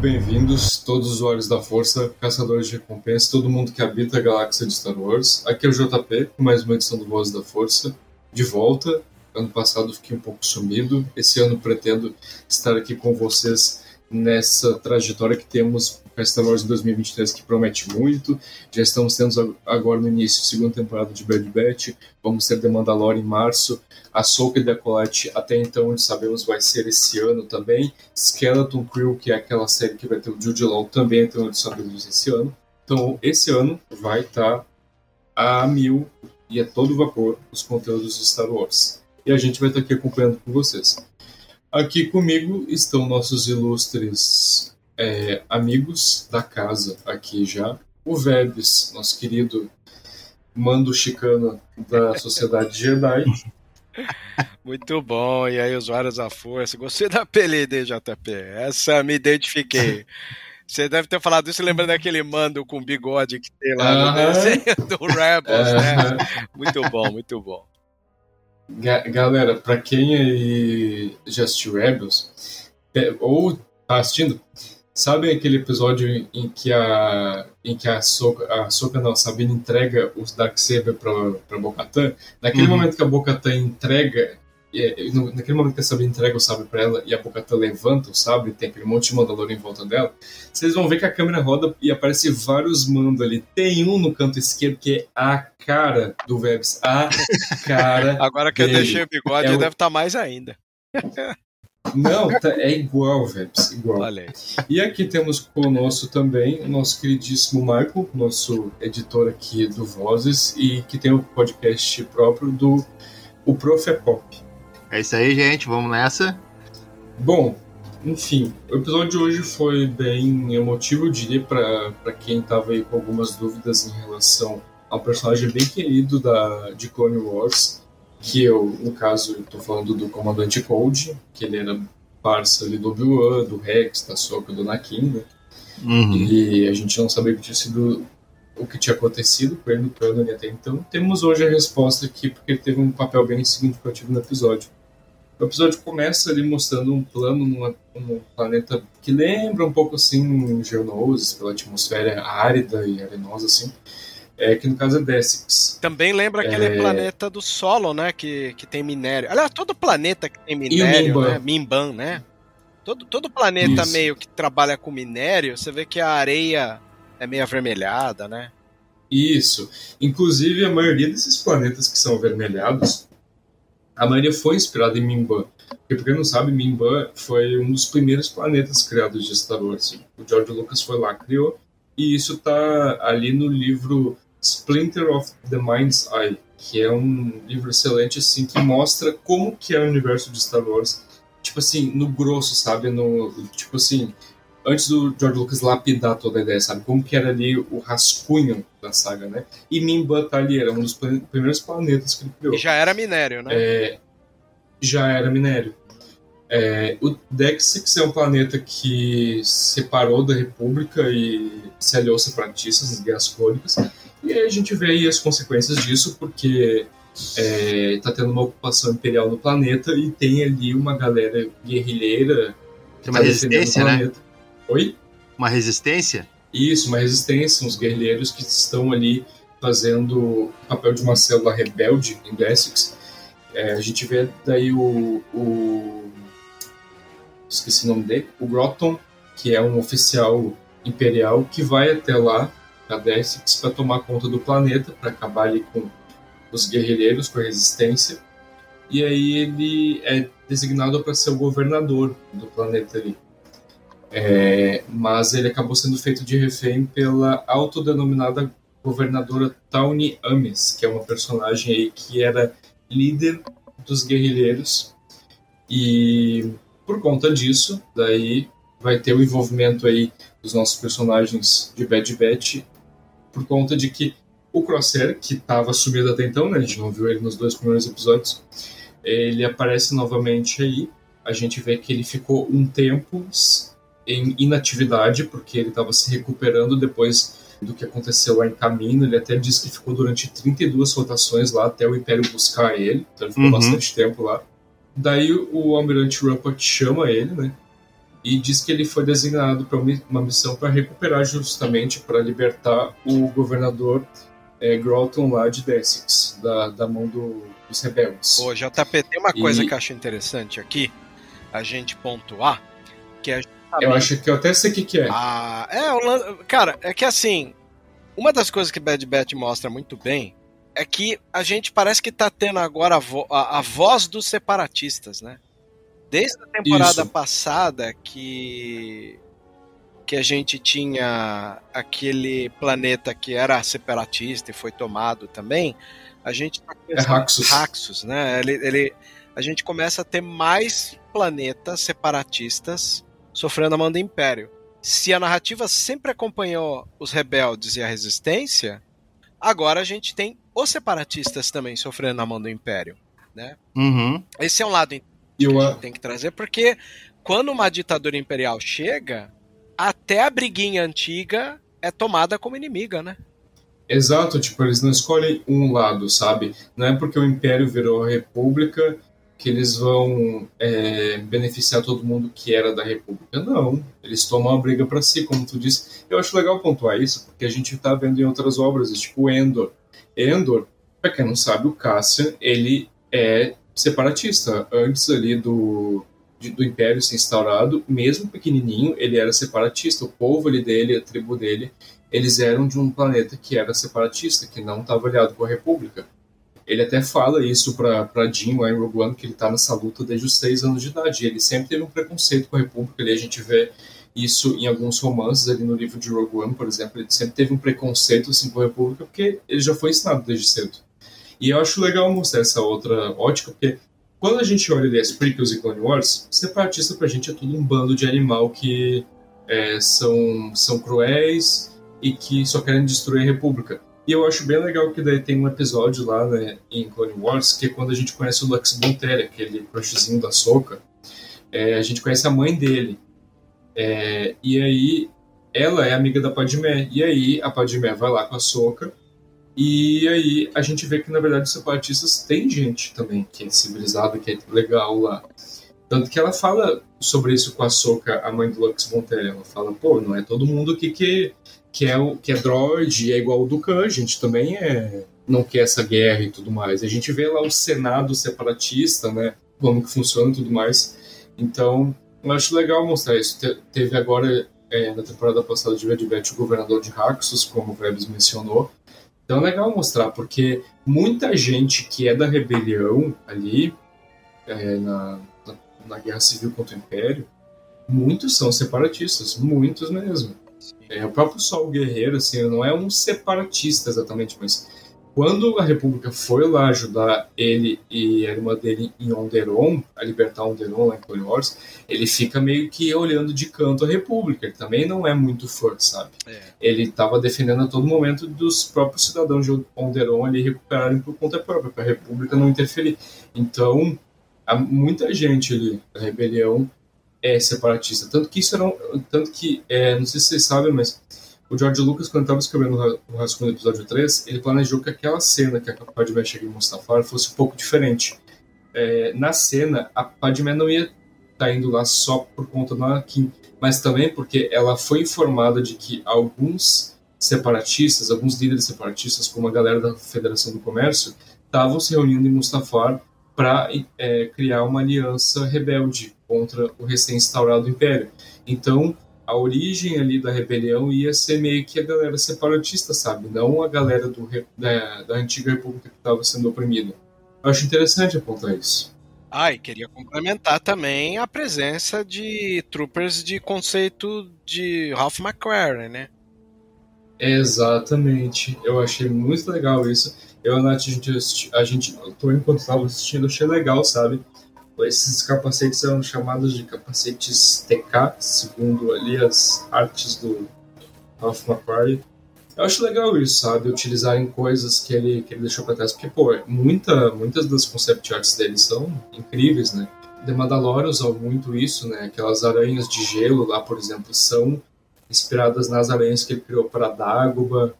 Bem-vindos, todos os usuários da Força, caçadores de recompensa, todo mundo que habita a galáxia de Star Wars. Aqui é o JP, com mais uma edição do Voz da Força, de volta. Ano passado fiquei um pouco sumido, esse ano pretendo estar aqui com vocês nessa trajetória que temos para Star Wars em 2023 que promete muito. Já estamos tendo agora no início da segunda temporada de Bad Batch, vamos ter The Mandalorian em março, a Soca e Decolate até então sabemos vai ser esse ano também, Skeleton Crew, que é aquela série que vai ter o Jude Law também então sabemos esse ano. Então esse ano vai estar a mil e a todo vapor os conteúdos de Star Wars. E a gente vai estar aqui acompanhando com vocês. Aqui comigo estão nossos ilustres é, amigos da casa aqui já. O Vebs, nosso querido mando chicano da Sociedade Jedi. Muito bom, e aí usuários da força, gostei da apelido JP, essa me identifiquei. Você deve ter falado isso lembrando daquele mando com bigode que tem lá no desenho do Rebels, né? Muito bom, muito bom. Ga galera, pra quem aí já assistiu Rebels, ou tá assistindo, sabe aquele episódio em que a em que a Soka, a Soka não, a Sabine entrega os Darksaber pra, pra Bocatan? Naquele uhum. momento que a Bocatan entrega naquele momento que a Sabine entrega o sabre pra ela e a Bocatan levanta o sabre, tem aquele monte de Mandalor em volta dela, vocês vão ver que a câmera roda e aparece vários mandos ali. Tem um no canto esquerdo que é a cara do Vebs. A cara. Agora que dele. eu deixei o bigode, é o... deve estar tá mais ainda. Não, tá, é igual, Vebs, igual. Valeu. E aqui temos conosco também o nosso queridíssimo Michael, nosso editor aqui do Vozes, e que tem o um podcast próprio do O Prof é Pop. É isso aí, gente. Vamos nessa. Bom, enfim, o episódio de hoje foi bem emotivo, eu diria, para quem estava aí com algumas dúvidas em relação a um personagem bem querido da, de Clone Wars, que eu, no caso, estou falando do Comandante Cold, que ele era parça ali do Obi-Wan, do Rex, da Soka, do Nakin, né? Uhum. E a gente não sabia que tinha sido o que tinha acontecido com ele no plano até então. Temos hoje a resposta aqui, porque ele teve um papel bem significativo no episódio. O episódio começa ali mostrando um plano numa, num planeta que lembra um pouco assim Geonosis, pela atmosfera árida e arenosa assim. É, que no caso é Dessix. Também lembra aquele é... planeta do solo, né? Que, que tem minério. Aliás, todo planeta que tem minério, Mimban. né? Mimban, né? Todo, todo planeta Isso. meio que trabalha com minério, você vê que a areia é meio avermelhada, né? Isso. Inclusive, a maioria desses planetas que são avermelhados a maioria foi inspirada em Mimban. Porque, pra quem não sabe, Mimban foi um dos primeiros planetas criados de Star Wars. O George Lucas foi lá, criou, e isso tá ali no livro Splinter of the Mind's Eye, que é um livro excelente, assim, que mostra como que é o universo de Star Wars, tipo assim, no grosso, sabe? No, tipo assim, antes do George Lucas lapidar toda a ideia, sabe? Como que era ali o rascunho da saga, né? E Mimba tá ali, era um dos primeiros planetas que ele criou. E já era minério, né? É, já era minério. É, o Dexix é um planeta que separou da República e se aliou separatistas nas Guerras Crônicas. E aí a gente vê aí as consequências disso, porque está é, tendo uma ocupação imperial no planeta e tem ali uma galera guerrilheira. Tem uma tá resistência, né? Oi? Uma resistência? Isso, uma resistência, uns guerrilheiros que estão ali fazendo o papel de uma célula rebelde em Essex. É, a gente vê daí o, o, esqueci o nome dele, o Groton, que é um oficial imperial que vai até lá, a Essex, para tomar conta do planeta, para acabar ali com os guerrilheiros, com a resistência. E aí ele é designado para ser o governador do planeta ali. É, mas ele acabou sendo feito de refém pela autodenominada governadora Tawny Ames, que é uma personagem aí que era líder dos guerrilheiros. E por conta disso, daí vai ter o envolvimento aí dos nossos personagens de Bad Batch por conta de que o Crosshair, que estava sumido até então, né, a gente não viu ele nos dois primeiros episódios, ele aparece novamente aí. A gente vê que ele ficou um tempo em inatividade, porque ele estava se recuperando depois do que aconteceu lá em Caminho. Ele até disse que ficou durante 32 rotações lá até o Império buscar ele, então ele ficou uhum. bastante tempo lá. Daí o Almirante Ruppert chama ele, né? E diz que ele foi designado para uma missão para recuperar justamente para libertar o governador é, Groton lá de Dessex, da, da mão do, dos rebeldes. Pô, JP, tem uma coisa que eu acho interessante aqui, a gente pontuar, que é eu acho que eu até sei o que, que é. Ah, é, cara, é que assim, uma das coisas que Bad Batch mostra muito bem é que a gente parece que tá tendo agora a, vo a, a voz dos separatistas, né? Desde a temporada Isso. passada que que a gente tinha aquele planeta que era separatista e foi tomado também, a gente tá é Raxus. Raxus, né? Ele, ele, a gente começa a ter mais planetas separatistas sofrendo a mão do Império. Se a narrativa sempre acompanhou os rebeldes e a resistência, agora a gente tem os separatistas também sofrendo a mão do Império, né? Uhum. Esse é um lado que a gente tem que trazer, porque quando uma ditadura imperial chega, até a briguinha antiga é tomada como inimiga, né? Exato, tipo, eles não escolhem um lado, sabe? Não é porque o Império virou a República que eles vão é, beneficiar todo mundo que era da República. Não, eles tomam a briga para si, como tu disse. Eu acho legal pontuar isso, porque a gente está vendo em outras obras, tipo Endor. Endor, para quem não sabe, o Cassian, ele é separatista. Antes ali do, do Império ser instaurado, mesmo pequenininho, ele era separatista. O povo ali dele, a tribo dele, eles eram de um planeta que era separatista, que não estava aliado com a República. Ele até fala isso para Jim lá em Rogue One, que ele está nessa luta desde os seis anos de idade. Ele sempre teve um preconceito com a República. Ali a gente vê isso em alguns romances ali no livro de Rogue One, por exemplo. Ele sempre teve um preconceito assim, com a República, porque ele já foi ensinado desde cedo. E eu acho legal mostrar essa outra ótica, porque quando a gente olha ali as prequels e Clone Wars, separatista pra gente é tudo um bando de animal que é, são, são cruéis e que só querem destruir a República. E eu acho bem legal que daí tem um episódio lá né, em Clone Wars, que é quando a gente conhece o Lux Bontelli, aquele crushzinho da Soca. É, a gente conhece a mãe dele. É, e aí ela é amiga da Padmé. E aí a Padmé vai lá com a Soca. E aí a gente vê que na verdade os separatistas tem gente também que é civilizada, que é legal lá. Tanto que ela fala sobre isso com a Soca, a mãe do Lux Bontelli. Ela fala, pô, não é todo mundo aqui que que é que é droid, é igual o do Khan, a gente também é não quer essa guerra e tudo mais. A gente vê lá o Senado separatista, né? Como que funciona e tudo mais. Então, eu acho legal mostrar isso. Te, teve agora, é, na temporada passada de Red Bat, o governador de Raxus, como o Vebs mencionou. Então é legal mostrar, porque muita gente que é da rebelião ali, é, na, na, na guerra civil contra o Império, muitos são separatistas, muitos mesmo. É, o próprio Sol Guerreiro, assim, não é um separatista exatamente, mas quando a República foi lá ajudar ele e a irmã dele em Onderon, a libertar Onderon lá em Wars, ele fica meio que olhando de canto a República. Ele também não é muito forte, sabe? É. Ele estava defendendo a todo momento dos próprios cidadãos de Onderon ali recuperarem por conta própria, para a República não interferir. Então, há muita gente ali da rebelião é separatista. Tanto que isso era um, tanto que é, não sei se vocês sabem, mas o George Lucas, quando estava escrevendo o rascunho do episódio 3, ele planejou que aquela cena que a Padmé chega em Mustafar fosse um pouco diferente. É, na cena, a Padmé não ia estar tá indo lá só por conta do Anakin, mas também porque ela foi informada de que alguns separatistas, alguns líderes separatistas, como a galera da Federação do Comércio, estavam se reunindo em Mustafar para é, criar uma aliança rebelde contra o recém-instaurado Império. Então, a origem ali da rebelião ia ser meio que a galera separatista, sabe? Não a galera do, da, da antiga república que estava sendo oprimida. Eu acho interessante apontar isso. Ah, e queria complementar também a presença de troopers de conceito de Ralph McQuarrie, né? Exatamente. Eu achei muito legal isso. Eu e a Nath, a gente, a gente tô enquanto estava assistindo, achei legal, sabe? Esses capacetes eram chamados de capacetes TK, segundo ali as artes do Ralph McQuarrie. Eu acho legal isso, sabe? Utilizarem coisas que ele, que ele deixou pra trás, porque, pô, muita, muitas das concept arts dele são incríveis, né? The Mandalorian usou muito isso, né? Aquelas aranhas de gelo lá, por exemplo, são inspiradas nas aranhas que ele criou para Dagobah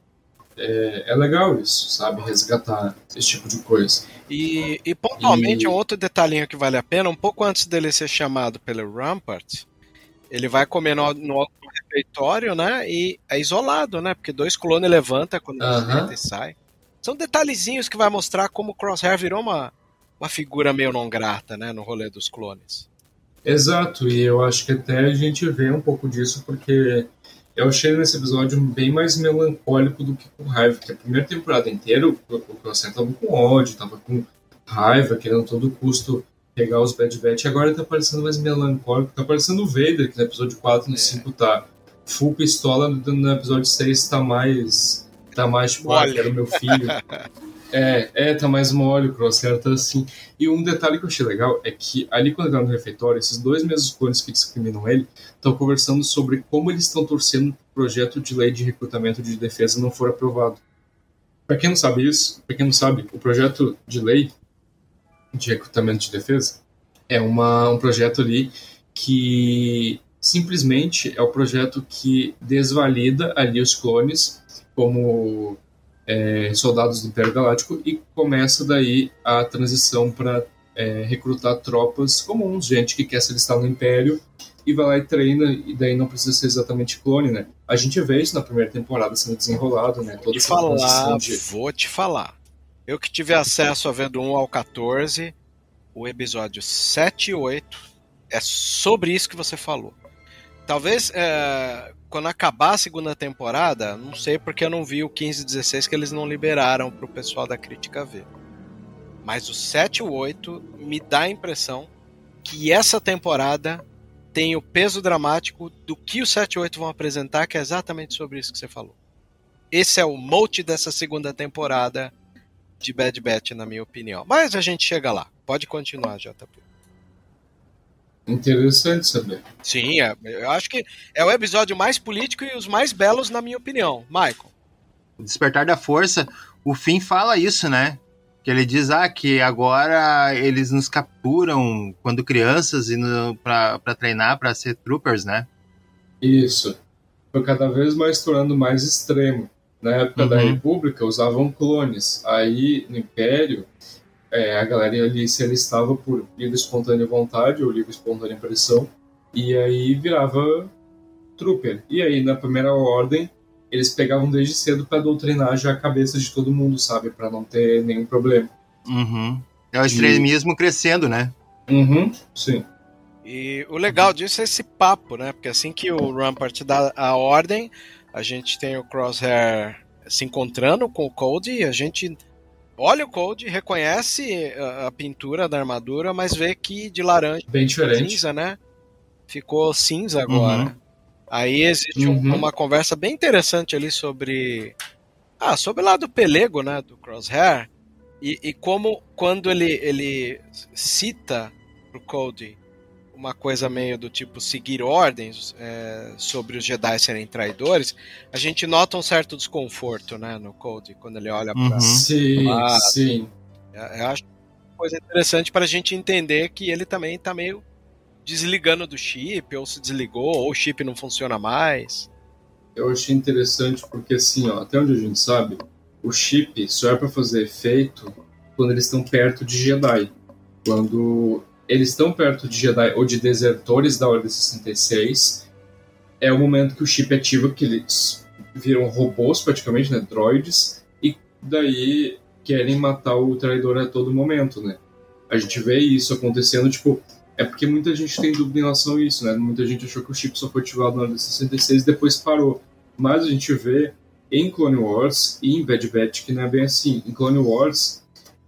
é, é legal isso, sabe? Resgatar esse tipo de coisa. E, e pontualmente, e... um outro detalhinho que vale a pena, um pouco antes dele ser chamado pelo Rampart, ele vai comer no, no refeitório, né? E é isolado, né? Porque dois clones levanta quando uh -huh. e sai. São detalhezinhos que vai mostrar como o Crosshair virou uma, uma figura meio não grata, né? No rolê dos clones. Exato, e eu acho que até a gente vê um pouco disso porque eu achei nesse episódio bem mais melancólico do que com raiva, porque a primeira temporada inteira o Crosshair tava com ódio, tava com raiva, querendo a todo custo pegar os Bad Batch, e agora tá parecendo mais melancólico, tá parecendo o Vader, que no episódio 4 e no é. 5 tá full pistola, no episódio 6 tá mais tá mais tipo, ah, quero meu filho. É, é, tá mais mole, o Crosshair tá assim. E um detalhe que eu achei legal é que ali quando ele tá no refeitório, esses dois mesmos clones que discriminam ele estão conversando sobre como eles estão torcendo o projeto de lei de recrutamento de defesa não for aprovado. Para quem não sabe isso, para quem não sabe, o projeto de lei de recrutamento de defesa é uma, um projeto ali que simplesmente é o projeto que desvalida ali os clones como é, soldados do Império Galáctico e começa daí a transição para é, recrutar tropas comuns, gente que quer se alistar no Império e vai lá e treina, e daí não precisa ser exatamente clone, né? A gente vê isso na primeira temporada sendo desenrolado, né? Toda vou te falar, de... vou te falar. Eu que tive acesso a ver do 1 ao 14, o episódio 7 e 8 é sobre isso que você falou. Talvez é, quando acabar a segunda temporada, não sei porque eu não vi o 15 e 16 que eles não liberaram pro pessoal da crítica ver. Mas o 7 e o 8 me dá a impressão que essa temporada tem o peso dramático do que o 7 e 8 vão apresentar, que é exatamente sobre isso que você falou. Esse é o mote dessa segunda temporada de Bad Batch, na minha opinião. Mas a gente chega lá. Pode continuar, JP. Interessante saber. Sim, é, eu acho que é o episódio mais político e os mais belos, na minha opinião. Michael. O Despertar da Força, o Finn fala isso, né? Que ele diz ah, que agora eles nos capturam quando crianças e para treinar para ser troopers, né? Isso. Foi cada vez mais tornando mais extremo. Na época uhum. da República usavam clones. Aí no Império é, a galera ali se alistava por livre espontânea vontade ou livre espontânea pressão, e aí virava trooper. E aí, na primeira ordem, eles pegavam desde cedo para doutrinar já a cabeça de todo mundo, sabe? para não ter nenhum problema. Uhum. É o extremismo e... crescendo, né? Uhum, sim. E o legal disso é esse papo, né? Porque assim que o Rampart dá a ordem, a gente tem o Crosshair se encontrando com o Code e a gente olha o Code, reconhece a, a, pintura da armadura, mas vê que de laranja bem diferente. cinza, né? Ficou cinza agora. Uhum. Aí existe uhum. uma conversa bem interessante ali sobre ah, sobre lá do pelego, né, do Crosshair, e, e como quando ele ele cita pro Cody uma coisa meio do tipo seguir ordens é, sobre os Jedi serem traidores, a gente nota um certo desconforto, né, no Code, quando ele olha para uhum. Sim, sim. Eu acho coisa interessante para a gente entender que ele também está meio desligando do chip, ou se desligou, ou o chip não funciona mais. eu achei interessante porque, assim, ó, até onde a gente sabe, o chip só é para fazer efeito quando eles estão perto de Jedi. Quando eles estão perto de Jedi ou de desertores da Ordem 66, é o momento que o chip ativa, que eles viram robôs praticamente, né, droids, e daí querem matar o traidor a todo momento, né? A gente vê isso acontecendo, tipo, é porque muita gente tem dúvida em relação a isso, né? Muita gente achou que o chip só foi ativado na Ordem 66 e depois parou. Mas a gente vê em Clone Wars e em Bad Batch que não é bem assim. Em Clone Wars,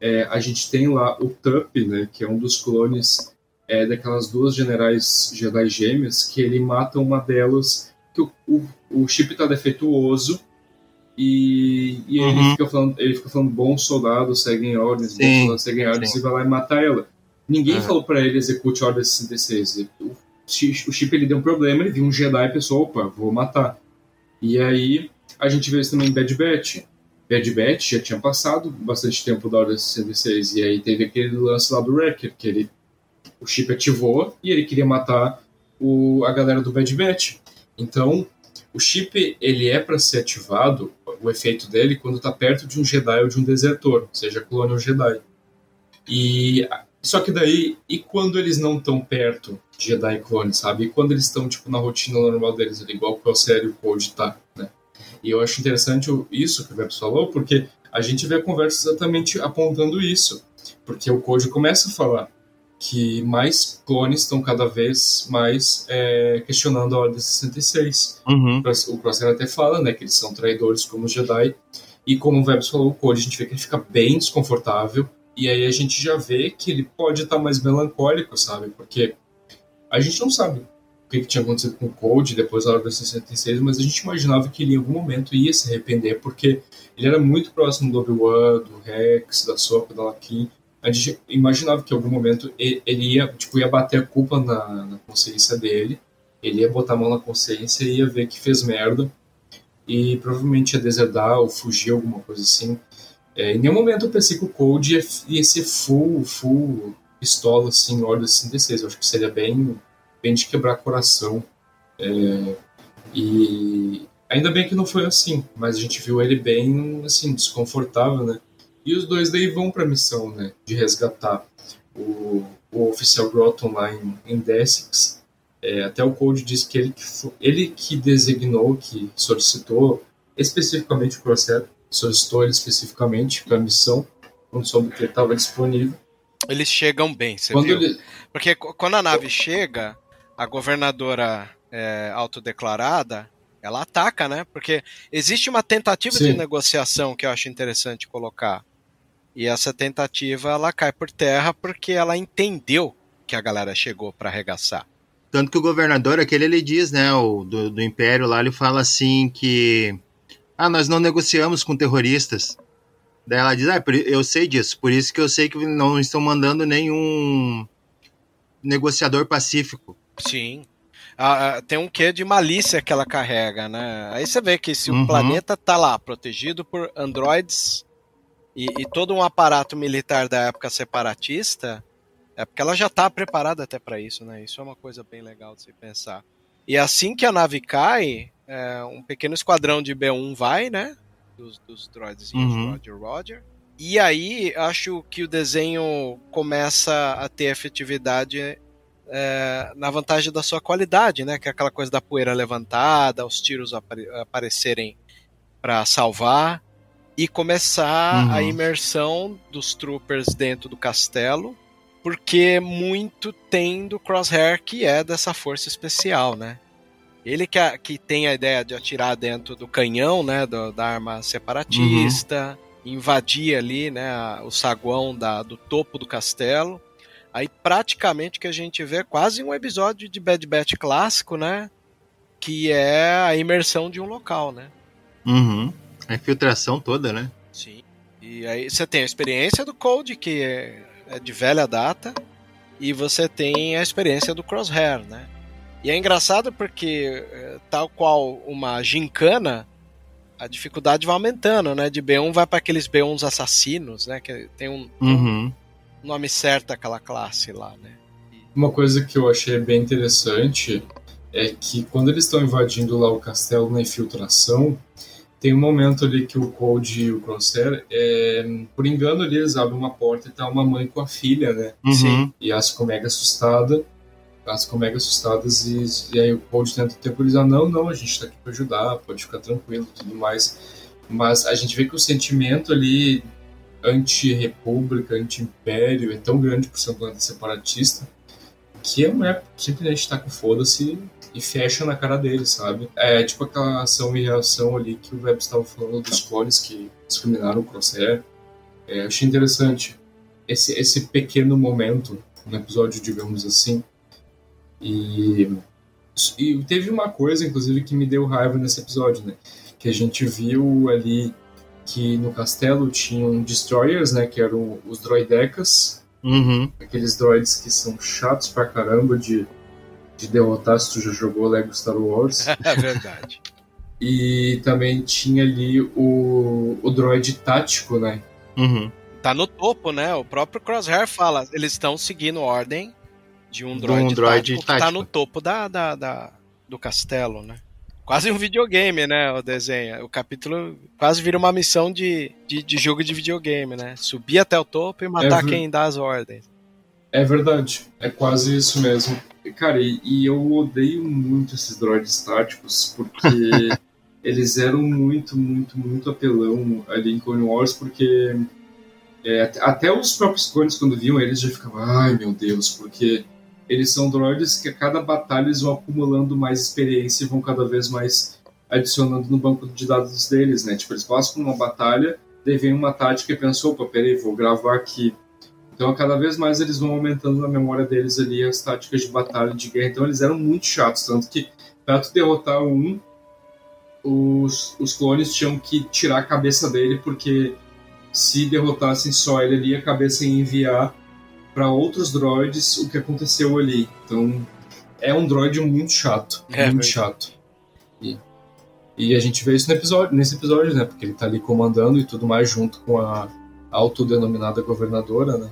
é, a gente tem lá o Tup, né, que é um dos clones é, daquelas duas generais Jedi gêmeas, que ele mata uma delas, que o, o, o chip está defeituoso, e, e uhum. ele, fica falando, ele fica falando bons soldados seguem ordens, sim, bons soldados seguem ordens, sim. e vai lá e matar ela. Ninguém uhum. falou para ele execute a ordem 66. O, o chip ele deu um problema, ele viu um Jedi e pensou, opa, vou matar. E aí a gente vê isso também em Bad Batch. Bad Batch já tinha passado bastante tempo da Ordem 66, e aí teve aquele lance lá do Wrecker, que ele, o chip ativou e ele queria matar o, a galera do Bad Batch. Então, o chip ele é para ser ativado, o efeito dele, quando está perto de um Jedi ou de um desertor, seja clone ou Jedi. E só que daí, e quando eles não estão perto de Jedi clone, sabe? E quando eles estão tipo na rotina normal deles, igual o Crosshair e o Code tá, né? E eu acho interessante isso que o Vebs falou, porque a gente vê a conversa exatamente apontando isso. Porque o Code começa a falar que mais clones estão cada vez mais é, questionando a Ordem 66. Uhum. O Crosshair até fala né, que eles são traidores como os Jedi. E como o Vebs falou, o Code, a gente vê que ele fica bem desconfortável. E aí a gente já vê que ele pode estar mais melancólico, sabe? Porque a gente não sabe que, que tinha acontecido com o Cold depois da Ordem 66, mas a gente imaginava que ele em algum momento ia se arrepender, porque ele era muito próximo do Obi-Wan, do Rex, da Soka, da Lakin. A gente imaginava que em algum momento ele ia, tipo, ia bater a culpa na, na consciência dele, ele ia botar a mão na consciência e ia ver que fez merda, e provavelmente ia deserdar ou fugir, alguma coisa assim. É, em nenhum momento eu pensei que o Cold ia, ia ser full, full pistola, assim, Ordem 66. Eu acho que seria bem bem de quebrar coração. É, e ainda bem que não foi assim, mas a gente viu ele bem assim desconfortável, né? E os dois daí vão para a missão, né, de resgatar o, o oficial Groton lá em, em Desix. É, até o Code disse que ele que, ele que designou, que solicitou especificamente o processo, solicitou ele especificamente para a missão, quando soube que ele estava disponível. Eles chegam bem, você quando viu? Ele... Porque quando a nave chega, a governadora é, autodeclarada, ela ataca, né? Porque existe uma tentativa Sim. de negociação que eu acho interessante colocar. E essa tentativa ela cai por terra porque ela entendeu que a galera chegou para arregaçar. Tanto que o governador, aquele ele diz, né, o, do, do Império lá, ele fala assim que. Ah, nós não negociamos com terroristas. Daí ela diz, ah, eu sei disso, por isso que eu sei que não estão mandando nenhum negociador pacífico. Sim. Ah, tem um quê de malícia que ela carrega, né? Aí você vê que se uhum. o planeta tá lá protegido por androides e, e, todo um aparato militar da época separatista, é porque ela já tá preparada até para isso, né? Isso é uma coisa bem legal de se pensar. E assim que a nave cai, é, um pequeno esquadrão de B1 vai, né? Dos, dos droids uhum. Roger Roger. E aí acho que o desenho começa a ter efetividade é, na vantagem da sua qualidade, né? Que é aquela coisa da poeira levantada, os tiros apare aparecerem para salvar e começar uhum. a imersão dos troopers dentro do castelo, porque muito tem do Crosshair que é dessa força especial, né? Ele que, a, que tem a ideia de atirar dentro do canhão, né, do, da arma separatista, uhum. invadir ali, né, o saguão da, do topo do castelo Aí praticamente que a gente vê é quase um episódio de Bad Batch clássico, né? Que é a imersão de um local, né? Uhum. A infiltração toda, né? Sim. E aí você tem a experiência do Code, que é, é de velha data, e você tem a experiência do Crosshair, né? E é engraçado porque, é, tal qual uma gincana, a dificuldade vai aumentando, né? De B1 vai para aqueles B1s assassinos, né? Que tem um, uhum nome certo aquela classe lá, né? Uma coisa que eu achei bem interessante é que quando eles estão invadindo lá o castelo na infiltração, tem um momento ali que o Cold e o Crosshair, é, por engano, ali, eles abrem uma porta e tá uma mãe com a filha, né? Uhum. Sim. E elas ficam mega assustada, elas ficam mega assustadas e, e aí o Cold tenta temporizar, não, não, a gente tá aqui pra ajudar, pode ficar tranquilo e tudo mais. Mas a gente vê que o sentimento ali anti-república, anti-império é tão grande por ser um planeta separatista que a mulher simplesmente tá com foda-se e fecha na cara dele, sabe? É tipo aquela ação e reação ali que o Web estava falando dos clones que discriminaram o Crosshair. É, achei interessante esse, esse pequeno momento no episódio, digamos assim. E, e teve uma coisa, inclusive, que me deu raiva nesse episódio, né? Que a gente viu ali que no castelo tinham destroyers, né? Que eram os droidecas. Uhum. Aqueles droids que são chatos pra caramba de de derrotar se tu já jogou Lego Star Wars. É verdade. e também tinha ali o, o droid tático, né? Uhum. Tá no topo, né? O próprio Crosshair fala, eles estão seguindo ordem de um De droid, um droid tático que tá tático. no topo da, da, da- do castelo, né? Quase um videogame, né? O desenho. O capítulo quase vira uma missão de, de, de jogo de videogame, né? Subir até o topo e matar É quem dá as ordens. É verdade, é quase isso mesmo. Cara, e, e eu odeio muito esses droids táticos, porque eles eram muito, muito, muito apelão ali em Clone Wars, porque é, at- até os próprios clones, quando viam eles, já ficavam, ai meu Deus, porque eles são droids que a cada batalha eles vão acumulando mais experiência e vão cada vez mais adicionando no banco de dados deles, né? Tipo, eles passam por uma batalha, daí vem uma tática e pensou, opa, peraí, vou gravar aqui. Então, cada vez mais eles vão aumentando na memória deles ali as táticas de batalha, de guerra. Então, eles eram muito chatos. Tanto que, pra tu derrotar um, os, os clones tinham que tirar a cabeça dele, porque se derrotassem só ele ali, a cabeça ia enviar para outros droids o que aconteceu ali. Então, é um droid muito chato. É, muito chato. E, e a gente vê isso no episódio, nesse episódio, né? Porque ele tá ali comandando e tudo mais junto com a autodenominada governadora, né?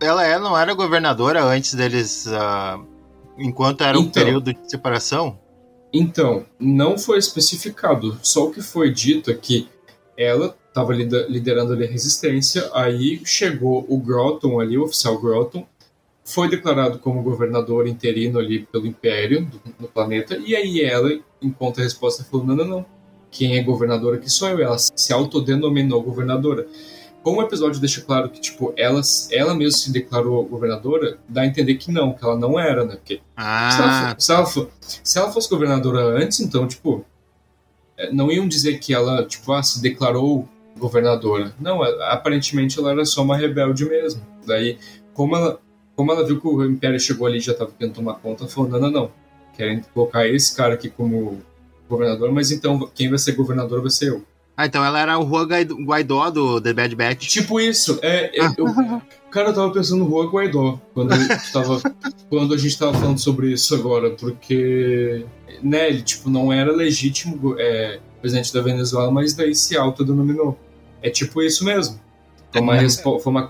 Ela é, não era governadora antes deles. ah, enquanto era o Então. período de separação? Então, não foi especificado. Só o que foi dito é que ela estava liderando ali a resistência, aí chegou o Grotton ali, o oficial Grotton, foi declarado como governador interino ali pelo Império do, do planeta, e aí ela, enquanto a resposta, falou: não, não, não. Quem é governadora aqui sou eu. Ela se autodenominou governadora. Como o episódio deixa claro que, tipo, ela, ela mesma se declarou governadora, dá a entender que não, que ela não era, né? Porque se, ela, Ah, se, ela se ela fosse governadora antes, então, tipo, é, não iam dizer que ela, tipo, ah, se declarou governadora. Não, aparentemente ela era só uma rebelde mesmo. Daí, como ela, como ela viu que o Império chegou ali e já estava querendo tomar conta, falou, não, não, não, querem colocar esse cara aqui como governador, mas então quem vai ser governador vai ser eu. ah, então ela era o Juan Guaidó- do The Bad Batch. Tipo isso, é, é, eu, cara, eu tava pensando no Juan Guaidó quando, tava, quando a gente tava falando sobre isso agora, porque, né, ele, tipo, não era legítimo é, presidente da Venezuela, mas daí se autodenominou. É tipo isso mesmo. Foi uma, respo- foi uma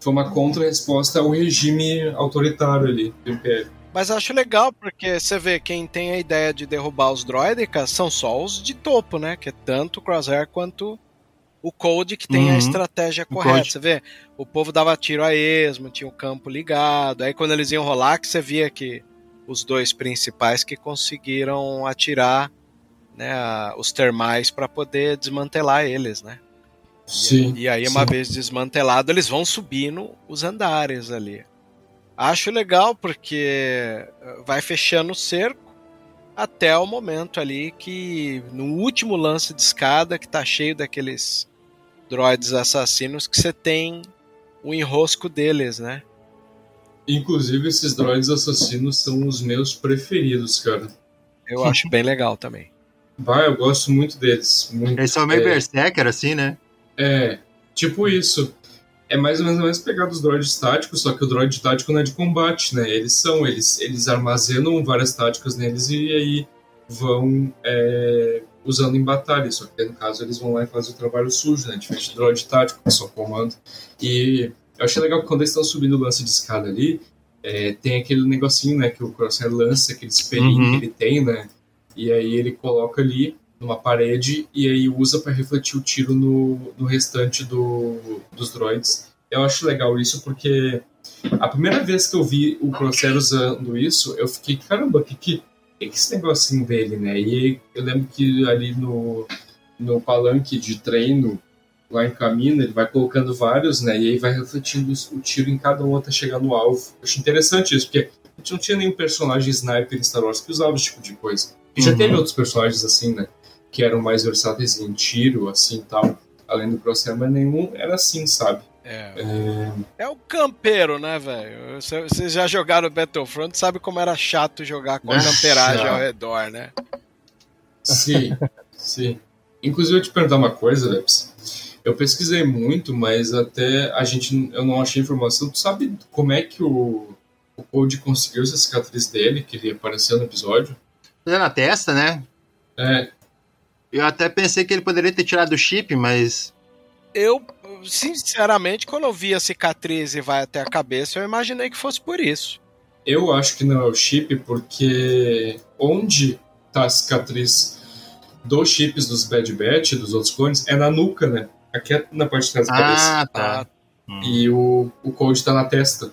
foi uma contra-resposta ao regime autoritário ali do Império. Mas acho legal, porque você vê, quem tem a ideia de derrubar os droidicas são só os de topo, né? Que é tanto o Crosshair quanto o Code que tem a Uhum. estratégia O correta. Code. Você vê, o povo dava tiro a esmo, tinha o campo ligado. Aí quando eles iam rolar, que você via que os dois principais que conseguiram atirar né, os termais para poder desmantelar eles, né? Sim. E aí, uma sim. vez desmantelado, eles vão subindo os andares ali. Acho legal porque eh, vai fechando o cerco até o momento ali que, no último lance de escada, que tá cheio daqueles droids assassinos, que você tem o enrosco deles, né? Inclusive, esses droids assassinos são os meus preferidos, cara. Eu acho bem legal também. Vai, eu gosto muito deles. Muito. Eles são meio É. berserker, assim, né? É, tipo isso. É mais ou menos a mesma pegada dos droids táticos, só que o droid tático não é de combate, né? Eles são, eles, eles armazenam várias táticas neles e aí vão é, usando em batalha. Só que no caso eles vão lá e fazem o trabalho sujo, né? Diferente do droid tático, que só comando. E eu achei legal que quando eles estão subindo o lance de escada ali, é, tem aquele negocinho, né, que o Crosshair lança, aquele espelhinho uhum. que ele tem, né, e aí ele coloca ali numa parede e aí usa para refletir o tiro no, no restante do, dos droids. Eu acho legal isso porque a primeira vez que eu vi o Crosshair usando isso, eu fiquei, caramba, que que é esse negocinho dele, né? E eu lembro que ali no, no palanque de treino, lá em caminho, ele vai colocando vários, né? E aí vai refletindo o tiro em cada um até chegar no alvo. Eu acho interessante isso, porque a gente não tinha nenhum personagem sniper em Star Wars que usava esse tipo de coisa. E já uhum. teve outros personagens assim, né? Que eram mais versáteis em tiro, assim tal, além do Crosshair, mas nenhum era assim, sabe? É. é. é o campeiro, né, velho? Vocês já jogaram Battlefront, sabe como era chato jogar com a camperagem ao redor, né? Sim, sim. Inclusive, eu te perguntar uma coisa, Leps. Eu pesquisei muito, mas até a gente eu não achei informação. Tu sabe como é que o, o Code conseguiu essa cicatriz dele, que ele apareceu no episódio? É na testa, né? É. Eu até pensei que ele poderia ter tirado o chip, mas. Eu, sinceramente, quando eu vi a cicatriz e vai até a cabeça, eu imaginei que fosse por isso. Eu acho que não é o chip, porque onde tá a cicatriz dos chips dos Bad Batch, dos outros clones, é na nuca, né? Aqui é na parte de trás da ah, cabeça. Tá. Ah, e o, o Code tá na testa.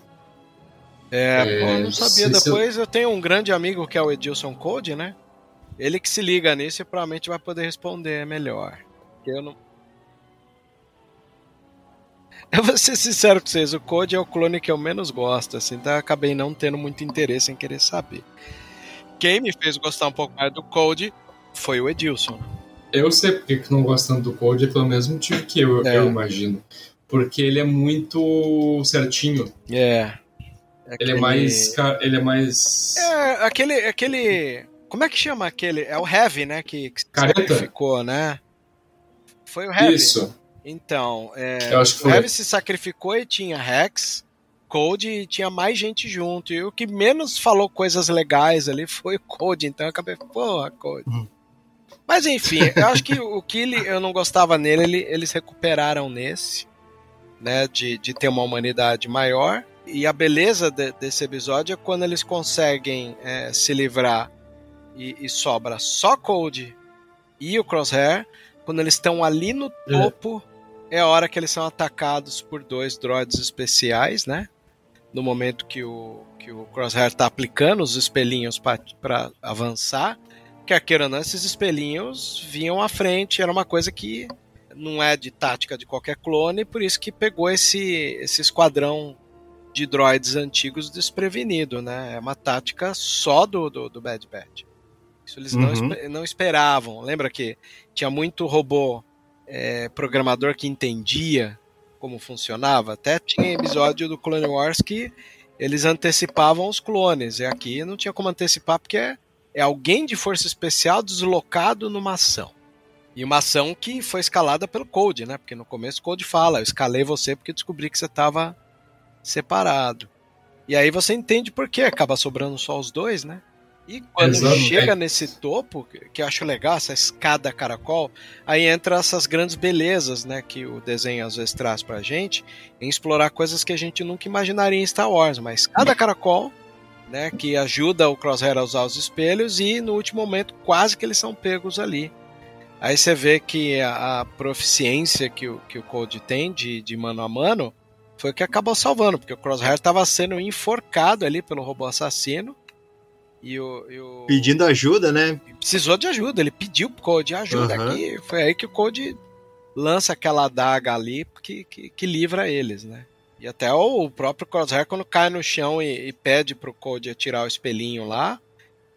É, é pô, não sabia. Depois eu... eu tenho um grande amigo que é o Edilson Code, né? Ele que se liga nisso e provavelmente vai poder responder melhor. Eu não. Eu vou ser sincero com vocês, o Code é o clone que eu menos gosto, assim, então acabei não tendo muito interesse em querer saber. Quem me fez gostar um pouco mais do Code foi o Edilson. Eu sei porque que não gostando do Code é pelo mesmo motivo que eu, é. eu imagino. Porque ele é muito certinho. É. Aquele... Ele é mais. Ele é mais. É, aquele. aquele como é que chama aquele? É o Heavy, né? Que, que sacrificou, né? Foi o Heavy. Isso. Então, é, o Heavy se sacrificou e tinha Rex, Code e tinha mais gente junto. E o que menos falou coisas legais ali foi o Code. Então eu acabei, porra, Code. Uhum. Mas enfim, eu acho que o que ele, eu não gostava nele, ele, eles recuperaram nesse, né? De, de ter uma humanidade maior. E a beleza de, desse episódio é quando eles conseguem é, se livrar e, e, sobra só Code e o Crosshair. Quando eles estão ali no é. topo, é. é a hora que eles são atacados por dois droids especiais, né? No momento que o, que o Crosshair está aplicando os espelhinhos para avançar quer queira ou não, esses espelhinhos vinham à frente, era uma coisa que não é de tática de qualquer clone, por isso que pegou esse, esse esquadrão de droids antigos desprevenido, né? É uma tática só do, do, do Bad Batch. Isso eles uhum. não, não esperavam. Lembra que tinha muito robô é, programador que entendia como funcionava? Até tinha episódio do Clone Wars que eles antecipavam os clones. E aqui não tinha como antecipar porque é é alguém de força especial deslocado numa ação. E uma ação que foi escalada pelo Code, né? Porque no começo o Code fala: Eu escalei você porque descobri que você estava separado. E aí você entende por que acaba sobrando só os dois, né? E quando Exato. chega nesse topo, que eu acho legal, essa escada caracol, aí entra essas grandes belezas, né, que o desenho às vezes traz pra gente, em explorar coisas que a gente nunca imaginaria em Star Wars. Mas cada caracol né, que ajuda o Crosshair a usar os espelhos e no último momento quase que eles são pegos ali. Aí você vê que a, a proficiência que o, que o Code tem de, de mano a mano foi o que acabou salvando, porque o Crosshair estava sendo enforcado ali pelo robô assassino. E o, e o, Pedindo ajuda, né? Precisou de ajuda, ele pediu pro Code ajuda uhum. aqui. Foi aí que o Code lança aquela adaga ali que, que, que livra eles, né? E até o próprio Crosshair, quando cai no chão e, e pede pro Code atirar o espelhinho lá,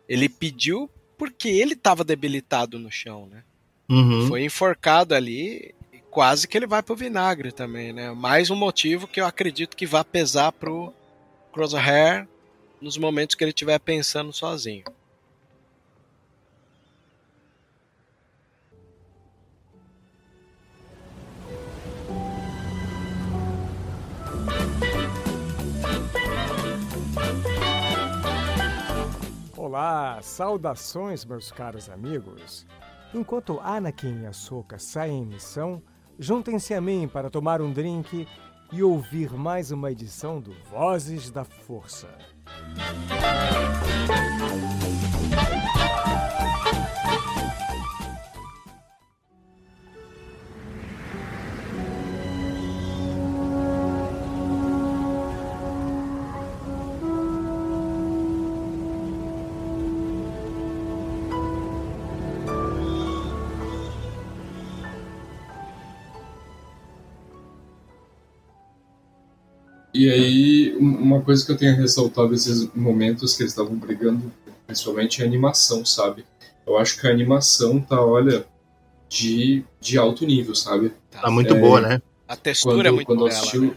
ele pediu porque ele estava debilitado no chão, né? Uhum. Foi enforcado ali quase que ele vai pro vinagre também, né? Mais um motivo que eu acredito que vai pesar pro Crosshair nos momentos que ele estiver pensando sozinho. Olá, saudações meus caros amigos. Enquanto Anakin e Ahsoka saem em missão, juntem-se a mim para tomar um drink e ouvir mais uma edição do Vozes da Força. E aí, uma coisa que eu tenho ressaltado esses momentos que eles estavam brigando, principalmente é a animação, sabe? Eu acho que a animação tá, olha, de, de alto nível, sabe? Tá muito é, boa, né? A textura quando, é muito quando bela, assistiu... né?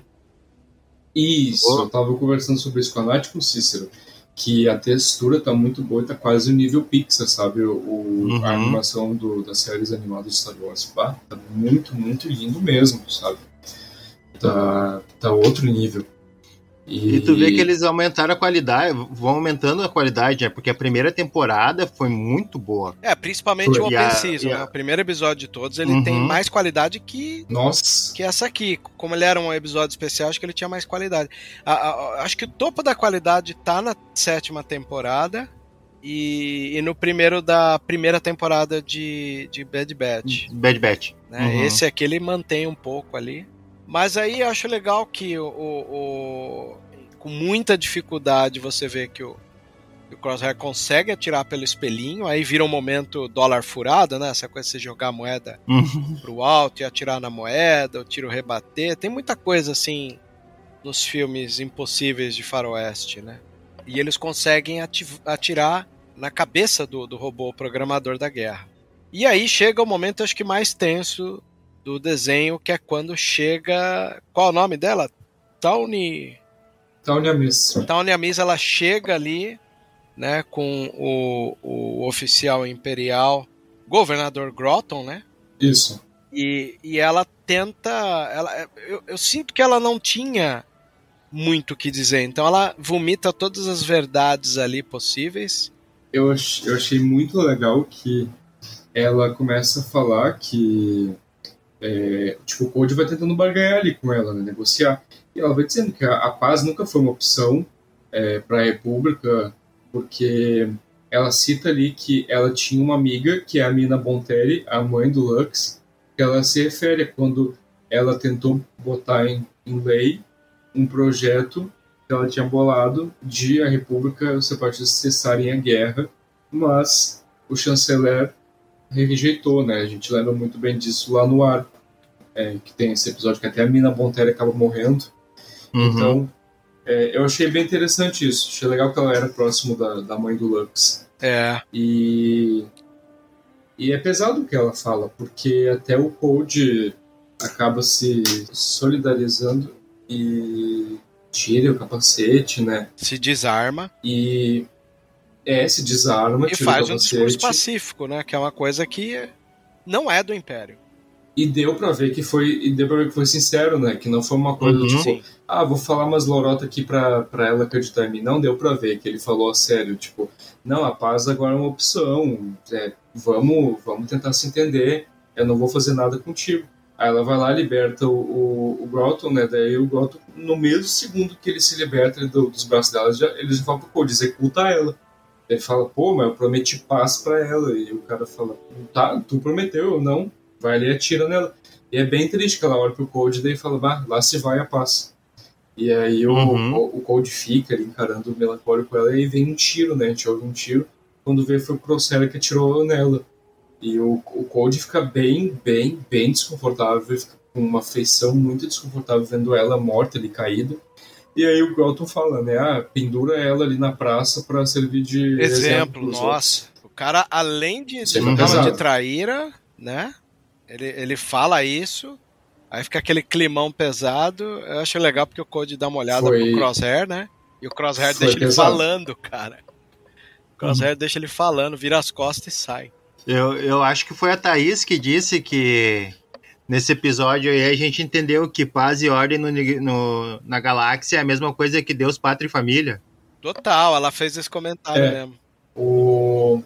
Isso, oh. eu tava conversando sobre isso com a Nath e com o Cícero, que a textura tá muito boa e tá quase no nível Pixar, sabe? O, uhum. A animação do, das séries animadas de Star Wars. Bah, tá muito, muito lindo mesmo, sabe? Tá, tá outro nível. E... e... tu vê que eles aumentaram a qualidade, vão aumentando a qualidade, né? Porque a primeira temporada foi muito boa. É, principalmente foi. o Open a, Season, a... né? O primeiro episódio de todos, ele uhum. tem mais qualidade que Nossa. que essa aqui. Como ele era um episódio especial, acho que ele tinha mais qualidade. A, acho que o topo da qualidade tá na sétima temporada. E, e no primeiro da primeira temporada de, de Bad Batch. Bad Batch. Né? Uhum. Esse aqui ele mantém um pouco ali. Mas aí eu acho legal que o, o, o com muita dificuldade você vê que o, o Crosshair consegue atirar pelo espelhinho, aí vira um momento dólar furado, né? Essa coisa de você jogar a moeda uhum. pro alto e atirar na moeda, o tiro rebater. Tem muita coisa assim nos filmes impossíveis de faroeste, né? E eles conseguem atirar na cabeça do, do robô programador da guerra. E aí chega o momento, acho que mais tenso do desenho, que é quando chega. Qual o nome dela? Tawny. Tawny Amis. Tawny Amis, ela chega ali, né, com o, o oficial imperial, governador Groton, né? Isso. E, e ela tenta. Ela, eu, eu sinto que ela não tinha muito o que dizer, então ela vomita todas as verdades ali possíveis. Eu, eu achei muito legal que ela começa a falar que é, tipo, o Code vai tentando barganhar ali com ela, né, negociar. E ela vai dizendo que a, a paz nunca foi uma opção é, para a República, porque ela cita ali que ela tinha uma amiga, que é a Mina Bonteri, a mãe do Lux, que ela se refere quando ela tentou botar em, em lei um projeto que ela tinha bolado de a República e os separatistas cessarem a guerra, mas o chanceler rejeitou, né? A gente lembra muito bem disso lá no arco, é, que tem esse episódio que até a Mina Bonterra acaba morrendo. Uhum. Então, é, eu achei bem interessante isso. Achei legal que ela era próximo da, da mãe do Lux. É. E, e é pesado o que ela fala, porque até o Code acaba se solidarizando e tira o capacete, né? Se desarma. E é, se desarma, e faz um discurso pacífico, né? Que é uma coisa que não é do Império. E deu para ver que foi, e deu para ver que foi sincero, né? Que não foi uma coisa uhum. tipo, Sim. ah, vou falar umas lorotas aqui para pra ela acreditar em mim. Não deu para ver que ele falou a sério, tipo, não, a paz agora é uma opção. É, vamos, vamos tentar se entender. Eu não vou fazer nada contigo. Aí ela vai lá, liberta o, o, o Groton, né? Daí o Groton, no mesmo segundo que ele se liberta do, dos braços dela, já, ele já fala pro Code, executa ela. Ele fala, pô, mas eu prometi paz para ela. E o cara fala, tá, tu prometeu, eu não. Vai ali e atira nela. E é bem triste que ela olha pro Code daí fala, bah, lá se vai a paz. E aí uhum. o, o Code fica ali encarando o melancólico com ela e vem um tiro, né? A gente ouve um tiro. Quando vê foi o Crosshair que atirou nela. E o, o Code fica bem, bem, bem desconfortável, fica com uma feição muito desconfortável vendo ela morta ali caída. E aí o Galton fala, né? Ah, pendura ela ali na praça para servir de exemplo. exemplo nossa, outros. o cara, além de, de, de traíra, né? Ele, ele fala isso, aí fica aquele climão pesado. Eu acho legal porque o Code dá uma olhada Foi... pro Crosshair, né? E o Crosshair Foi deixa pesado. ele falando, cara. O Crosshair deixa ele falando, vira as costas e sai. Eu, eu acho que foi a Thaís que disse que nesse episódio aí a gente entendeu que paz e ordem no, no, na galáxia é a mesma coisa que Deus, pátria e família. Total, ela fez esse comentário é, mesmo. O,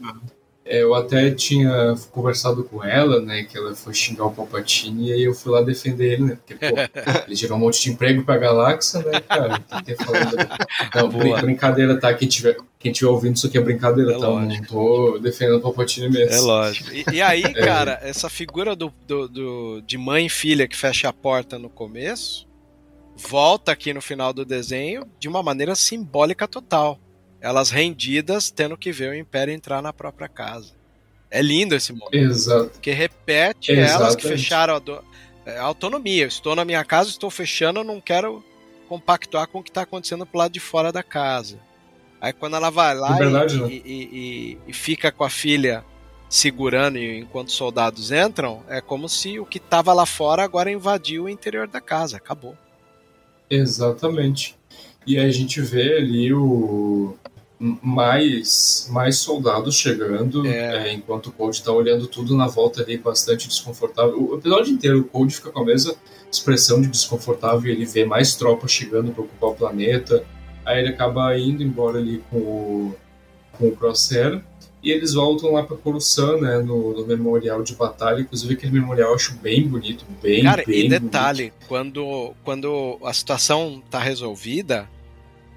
eu até tinha conversado com ela, né, que ela foi xingar o Palpatine, e aí eu fui lá defender ele, né, porque, pô, ele gerou um monte de emprego pra galáxia, né, cara, tem que. Não, brin brincadeira, tá, quem tiver, quem tiver ouvindo isso aqui é brincadeira, é tá, lógico. não tô defendendo o Palpatine mesmo. É lógico. E, e aí, é. cara, essa figura do, do, do, de mãe e filha que fecha a porta no começo, volta aqui no final do desenho de uma maneira simbólica total elas rendidas tendo que ver o Império entrar na própria casa. É lindo esse momento. Exato. Porque repete Exatamente. elas que fecharam a, do... É, a autonomia. Eu estou na minha casa, estou fechando, eu não quero compactuar com o que está acontecendo pro lado de fora da casa. Aí quando ela vai lá verdade, e, e, e, e, fica com a filha segurando enquanto os soldados entram, é como se o que estava lá fora agora invadiu o interior da casa. Acabou. Exatamente. E aí a gente vê ali o, mais, mais soldados chegando, é. É, enquanto o Cold está olhando tudo na volta ali bastante desconfortável. O episódio inteiro o Cold fica com a mesma expressão de desconfortável, ele vê mais tropas chegando para ocupar o planeta, aí ele acaba indo embora ali com o, com o Crosshair, e eles voltam lá para Coruscant, né, no, no, memorial de batalha. Inclusive, aquele memorial eu acho bem bonito, bem, Cara, bem e detalhe, bonito. quando, quando a situação tá resolvida,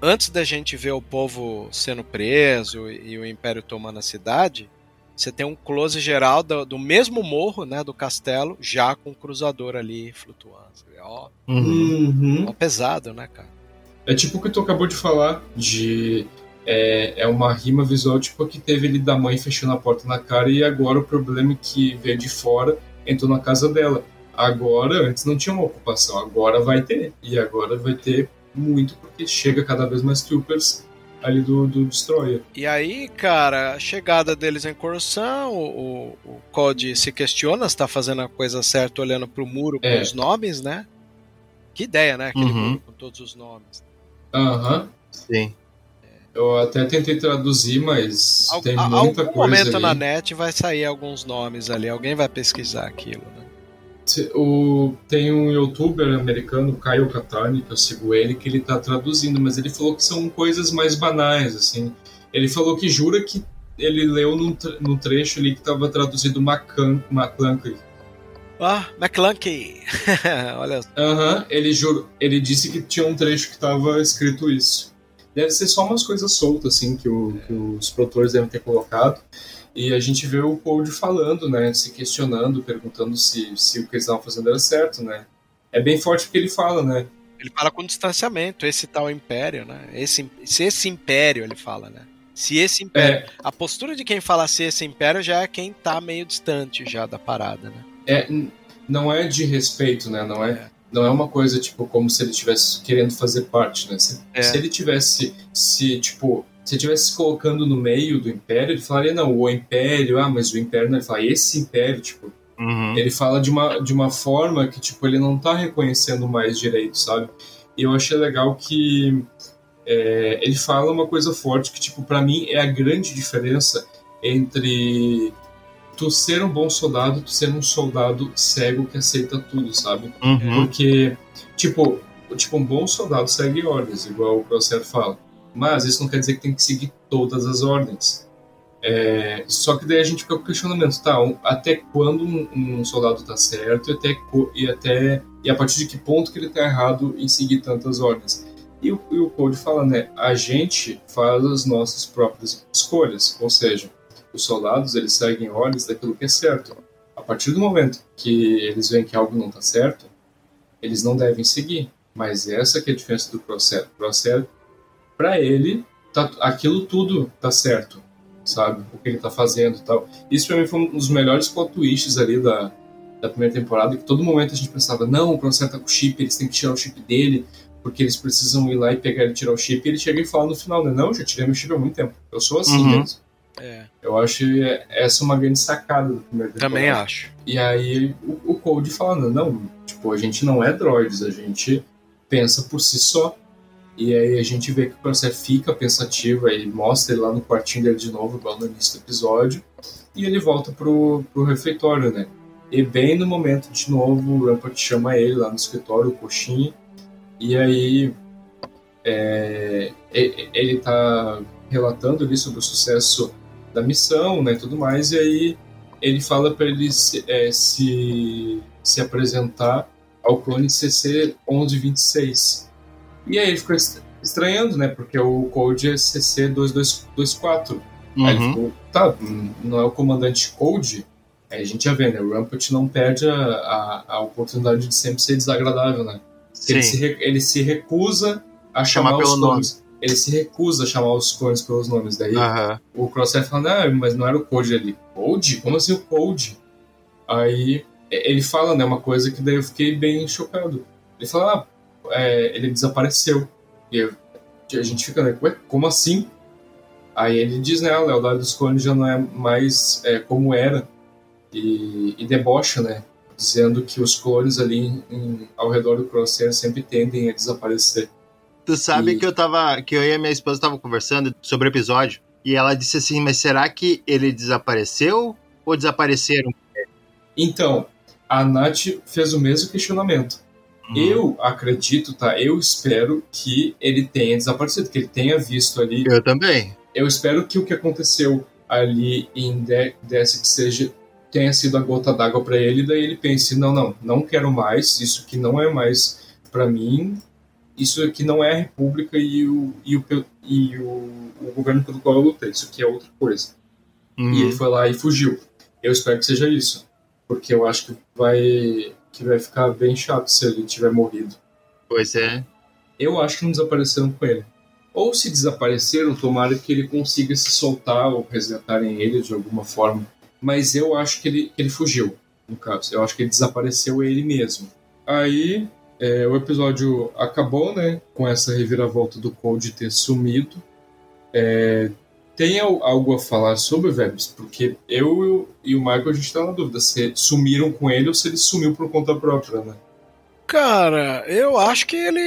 antes da gente ver o povo sendo preso e o Império tomando a cidade, você tem um close geral do, do mesmo morro, né, do castelo, já com o cruzador ali flutuando. Ó, uhum. ó pesado, né, cara? É tipo o que tu acabou de falar, de é, é uma rima visual tipo que teve ele da mãe fechando a porta na cara e agora o problema é que veio de fora entrou na casa dela. Agora, antes não tinha uma ocupação, agora vai ter. E agora vai ter muito, porque chega cada vez mais troopers ali do, do Destroyer. E aí, cara, a chegada deles em Coruscant, o, o, o Code se questiona se tá fazendo a coisa certa olhando pro muro com é. os nomes, né? Que ideia, né? Aquele uhum. muro com todos os nomes. Aham. Uhum. Sim. Eu até tentei traduzir, mas Al tem muita algum coisa. momento ali. na net vai sair alguns nomes ali. Alguém vai pesquisar aquilo, né? O, tem um youtuber americano, Kyle Katani, que eu sigo ele, que ele tá traduzindo, mas ele falou que são coisas mais banais, assim. Ele falou que jura que ele leu num, num trecho ali que estava traduzido McClunky. Ah, McClunky! Olha Aham, ele, ele disse que tinha um trecho que estava escrito isso. Deve ser só umas coisas soltas, assim, que, o, que os produtores devem ter colocado. E a gente vê o Cold falando, né, se questionando, perguntando se, se o que eles estavam fazendo era certo, né. É bem forte porque ele fala, né. Ele fala com distanciamento, esse tal império, né. Esse, se esse império, ele fala, né. Se esse império. É. A postura de quem fala se esse império já é quem tá meio distante já da parada, né. É, não é de respeito, né, não é. É. Não é uma coisa, tipo, como se ele estivesse querendo fazer parte, né? Se, é. se ele tivesse, se, tipo, se estivesse colocando no meio do Império, ele falaria, não, o Império, ah, mas o Império, não, ele fala, esse Império, tipo, uhum. ele fala de uma, de uma forma que, tipo, ele não tá reconhecendo mais direito, sabe? E eu achei legal que é, ele fala uma coisa forte que, tipo, para mim é a grande diferença entre tu ser um bom soldado, tu ser um soldado cego que aceita tudo, sabe? Uhum. Porque, tipo, tipo, um bom soldado segue ordens, igual o Crosshair fala. Mas isso não quer dizer que tem que seguir todas as ordens. É, só que daí a gente fica com o questionamento, tá? Um, até quando um, um soldado está certo e até, e até e a partir de que ponto que ele está errado em seguir tantas ordens? E o, e o Code fala, né? A gente faz as nossas próprias escolhas, ou seja, os soldados eles seguem ordens daquilo que é certo. A partir do momento que eles veem que algo não está certo, eles não devem seguir. Mas essa que é a diferença do processo. O processo para ele, tá, aquilo tudo tá certo, sabe? O que ele tá fazendo e tal. Isso para mim foi um dos melhores plot twists ali da, da primeira temporada, que todo momento a gente pensava, não, o Processo tá com o chip, eles têm que tirar o chip dele, porque eles precisam ir lá e pegar ele e tirar o chip, e ele chega e fala no final, né? Não, já tirei meu chip há muito tempo. Eu sou assim uhum. mesmo. É. Eu acho essa uma grande sacada do primeiro temporada. Também acho. E aí o, o Code falando, não, tipo, a gente não é droids, a gente pensa por si só. E aí a gente vê que o processo fica pensativo, aí mostra ele lá no quartinho dele de novo, igual no início do episódio, e ele volta pro, pro refeitório, né? E bem no momento, de novo, o Rampart chama ele lá no escritório, o coxinha, e aí é, ele tá relatando ali sobre o sucesso da missão, né, tudo mais, e aí ele fala para ele se, é, se, se apresentar ao clone CC1126. E aí ele ficou estranhando, né, porque o code é CC2224. Uhum. Aí ele uhum. ficou, tá, não é o comandante code? Aí a gente já vê, né, o Rampart não perde a, a, a oportunidade de sempre ser desagradável, né? Ele se, ele se recusa a chamar, chamar os clones. Nome. Ele se recusa a chamar os clones pelos nomes. Daí uhum. o Crosshair fala, ah, mas não era o Code ali. Code? Como assim o Code? Aí ele fala, né, uma coisa que daí eu fiquei bem chocado. Ele fala, ah, é, ele desapareceu. E eu, a gente fica, né, ué, como assim? Aí ele diz, né, a lealdade dos clones já não é mais é, como era. E, e debocha, né, dizendo que os clones ali em, ao redor do Crosshair sempre tendem a desaparecer. Tu sabe e... que eu tava. que eu e a minha esposa estavam conversando sobre o episódio. E ela disse assim: Mas será que ele desapareceu ou desapareceram? Então, a Nath fez o mesmo questionamento. Uhum. Eu acredito, tá? Eu espero que ele tenha desaparecido, que ele tenha visto ali. Eu também. Eu espero que o que aconteceu ali em Desse que seja tenha sido a gota d'água para ele, daí ele pense: não, não, não quero mais, isso que não é mais para mim, isso aqui não é a República e o, e o, e o, o governo pelo qual eu lutei, isso aqui é outra coisa. Uhum. E ele foi lá e fugiu. Eu espero que seja isso, porque eu acho que vai, que vai ficar bem chato se ele tiver morrido. Pois é. Eu acho que não desapareceram com ele. Ou se desapareceram, tomara que ele consiga se soltar ou resgatarem ele de alguma forma. Mas eu acho que ele, ele fugiu, no caso. Eu acho que ele desapareceu ele mesmo. Aí é, o episódio acabou, né, com essa reviravolta do Cold ter sumido. É, tem algo a falar sobre o Vebs? Porque eu e o Michael a gente tá na dúvida se sumiram com ele ou se ele sumiu por conta própria, né? Cara, eu acho que ele.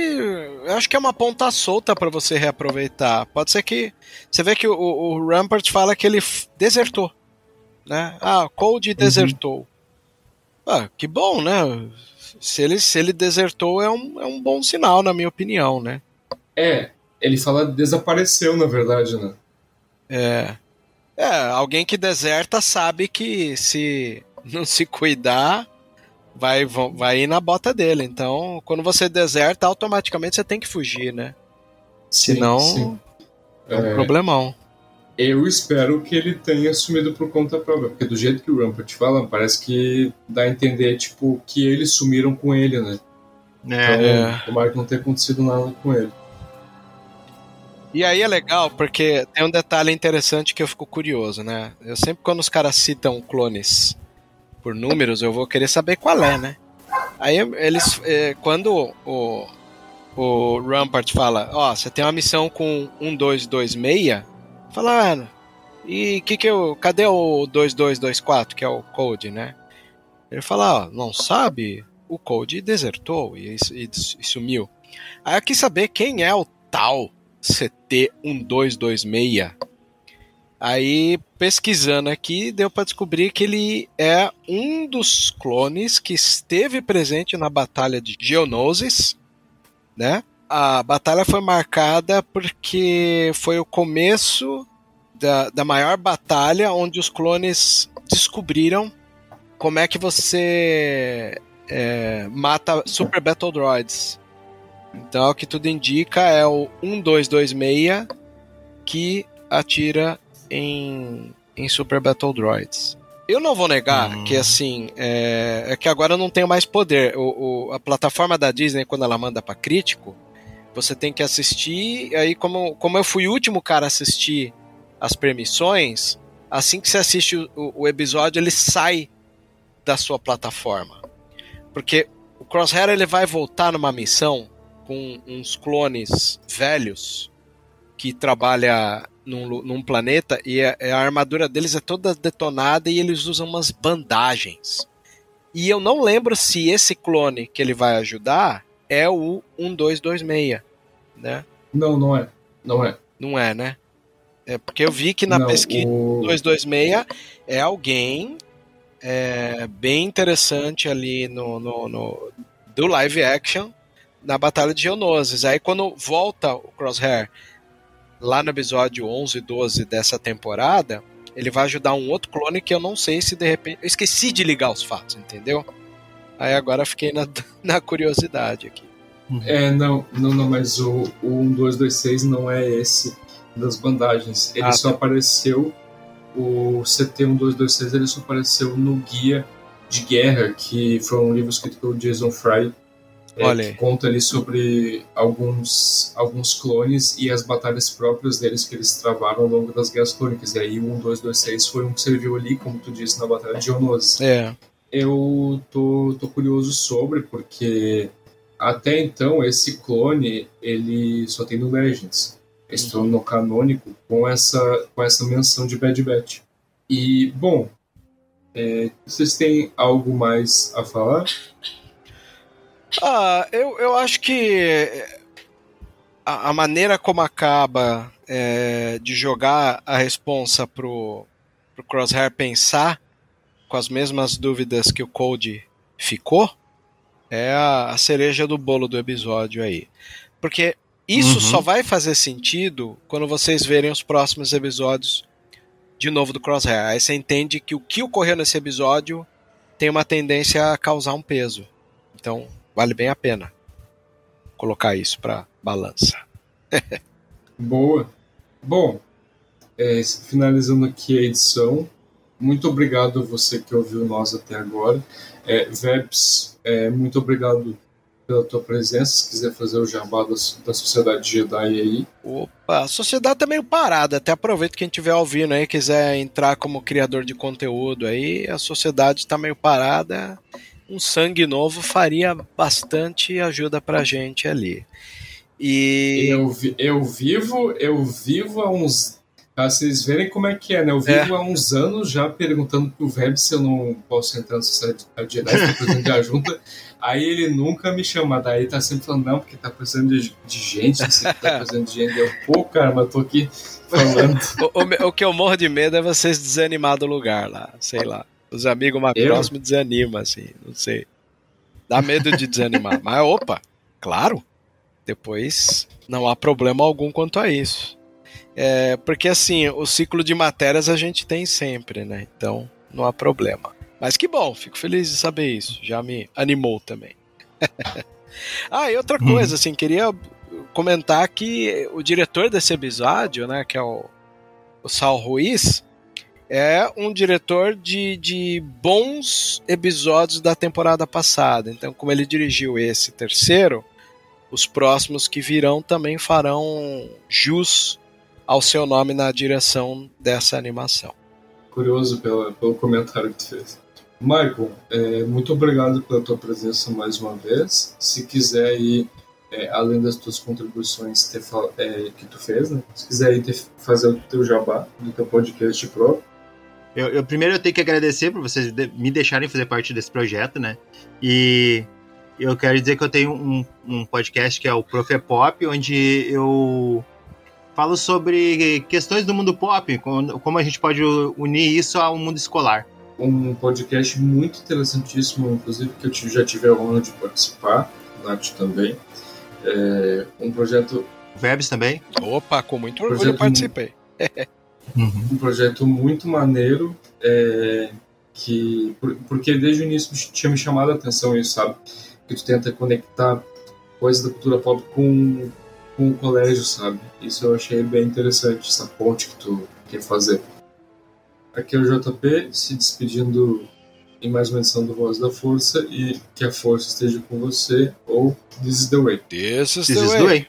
Eu acho que é uma ponta solta para você reaproveitar. Pode ser que. Você vê que o, o Rampart fala que ele desertou. Né? Ah, Cold uhum. desertou. Uhum. Ah, que bom, né? se ele, se ele desertou, é um, é um bom sinal, na minha opinião, né? É, ele fala desapareceu, na verdade, né? É. É, alguém que deserta sabe que se não se cuidar, vai, vai ir na bota dele. Então, quando você deserta, automaticamente você tem que fugir, né? Sim, Senão, sim. é um é... problemão. Eu espero que ele tenha sumido por conta própria, porque do jeito que o Rampart fala, parece que dá a entender, tipo, que eles sumiram com ele, né? É. Então, é. tomara que não tenha acontecido nada com ele. E aí é legal, porque tem um detalhe interessante que eu fico curioso, né? Eu sempre, quando os caras citam clones por números, eu vou querer saber qual é, né? Aí eles, é, quando o, o Rampart fala, ó, oh, você tem uma missão com 1226, Falaram. E que que eu. Cadê o 2224, que é o Code, né? Ele fala, ó, não sabe? O Code desertou e, e, e sumiu. Aí eu quis saber quem é o tal CT1226. Aí, pesquisando aqui, deu para descobrir que ele é um dos clones que esteve presente na Batalha de Geonosis, né? A batalha foi marcada porque foi o começo da, da maior batalha onde os clones descobriram como é que você é, mata Super Battle Droids. Então, o que tudo indica é o 1226 que atira em, em Super Battle Droids. Eu não vou negar hum. que, assim, é, é, que agora eu não tenho mais poder. O, o, a plataforma da Disney, quando ela manda para crítico, você tem que assistir. Aí, como, como eu fui o último cara a assistir as permissões, assim que você assiste o, o episódio, ele sai da sua plataforma. Porque o Crosshair ele vai voltar numa missão com uns clones velhos que trabalha num, num planeta e a, a, armadura deles é toda detonada e eles usam umas bandagens. E eu não lembro se esse clone que ele vai ajudar é o 1226, né? Não, não é. Não é. Não é, né? É porque eu vi que na não, pesquisa o... 226 é alguém é, bem interessante ali no, no, no, do live action na Batalha de Geonosis. Aí quando volta o Crosshair lá no episódio 11 e 12 dessa temporada, ele vai ajudar um outro clone que eu não sei se de repente. Eu esqueci de ligar os fatos, entendeu? Aí agora fiquei na, na curiosidade aqui. É, não, não, não, mas o, o 1226 não é esse das bandagens. Ele Ah, só tá. apareceu. O CT1226 ele só apareceu no guia de guerra, que foi um livro escrito pelo Jason Fry. é, Olha que conta ali sobre alguns, alguns clones e as batalhas próprias deles que eles travaram ao longo das guerras clônicas. E aí o 1226 foi um que serviu ali, como tu disse, na Batalha de Geonosis É. eu tô, tô curioso sobre, porque até então esse clone ele só tem no Legends. Estou no canônico com essa, com essa menção de Bad Batch. E, bom, é, vocês têm algo mais a falar? Ah, eu, eu acho que a, a maneira como acaba é, de jogar a responsa pro, pro Crosshair pensar com as mesmas dúvidas que o Code ficou é a, a cereja do bolo do episódio aí. Porque isso Uhum. só vai fazer sentido quando vocês verem os próximos episódios de novo do Crosshair. Aí você entende que o que ocorreu nesse episódio tem uma tendência a causar um peso. Então, vale bem a pena colocar isso para balança. Boa. Bom, é, finalizando aqui a edição, muito obrigado a você que ouviu nós até agora. É, Vebs, é, muito obrigado pela tua presença. Se quiser fazer o jabá da, da Sociedade Jedi aí. Opa, a sociedade tá meio parada. Até aproveito quem estiver ouvindo aí, quiser entrar como criador de conteúdo aí, a sociedade tá meio parada. Um sangue novo faria bastante ajuda pra gente ali. E Eu, eu vivo, eu vivo há uns. Pra vocês verem como é que é, né? Eu vivo há uns anos já perguntando pro Web se eu não posso entrar na Sociedade Jedi, se precisando de ajuda. Aí ele nunca me chama, daí tá sempre falando, não, porque tá precisando de, de gente, não sei que tá precisando de gente. Eu, pô, cara, mas tô aqui falando. o, o o que eu morro de medo é vocês desanimar do lugar lá, sei lá. Os amigos mais Eu? próximos desanimam, assim, não sei. Dá medo de desanimar. Mas, opa, claro, depois não há problema algum quanto a isso. É, porque, assim, o ciclo de matérias a gente tem sempre, né? Então, não há problema. Mas que bom, fico feliz de saber isso. Já me animou também. ah, e outra coisa, assim, queria comentar que o diretor desse episódio, né, que é o, o Sal Ruiz, é um diretor de, de bons episódios da temporada passada. Então, como ele dirigiu esse terceiro, os próximos que virão também farão jus ao seu nome na direção dessa animação. Curioso pela, pelo comentário que tu fez. Michael, é, muito obrigado pela tua presença mais uma vez. Se quiser ir, é, além das tuas contribuições ter é, que tu fez, né? Se quiser ir ter- fazer o teu jabá do teu podcast próprio. Eu, eu- primeiro eu tenho que agradecer por vocês de- me deixarem fazer parte desse projeto, né? E eu quero dizer que eu tenho um, um podcast que é o Profe Pop, onde eu falo sobre questões do mundo pop, como, a gente pode unir isso ao mundo escolar. um podcast muito interessantíssimo, inclusive que eu já tive a honra de participar, Nath também. É um projeto, Verbs também. Opa, com muito orgulho Projeto- eu participei. um projeto muito maneiro, é, que por- porque desde o início tinha me chamado a atenção isso, sabe? Que tu tenta conectar coisas da cultura pop com, com o colégio, sabe? Isso eu achei bem interessante, essa ponte que tu quer fazer. Aqui é o JP se despedindo em mais uma edição do Voz da Força e que a força esteja com você ou This is the Way. This is This the is way. the way.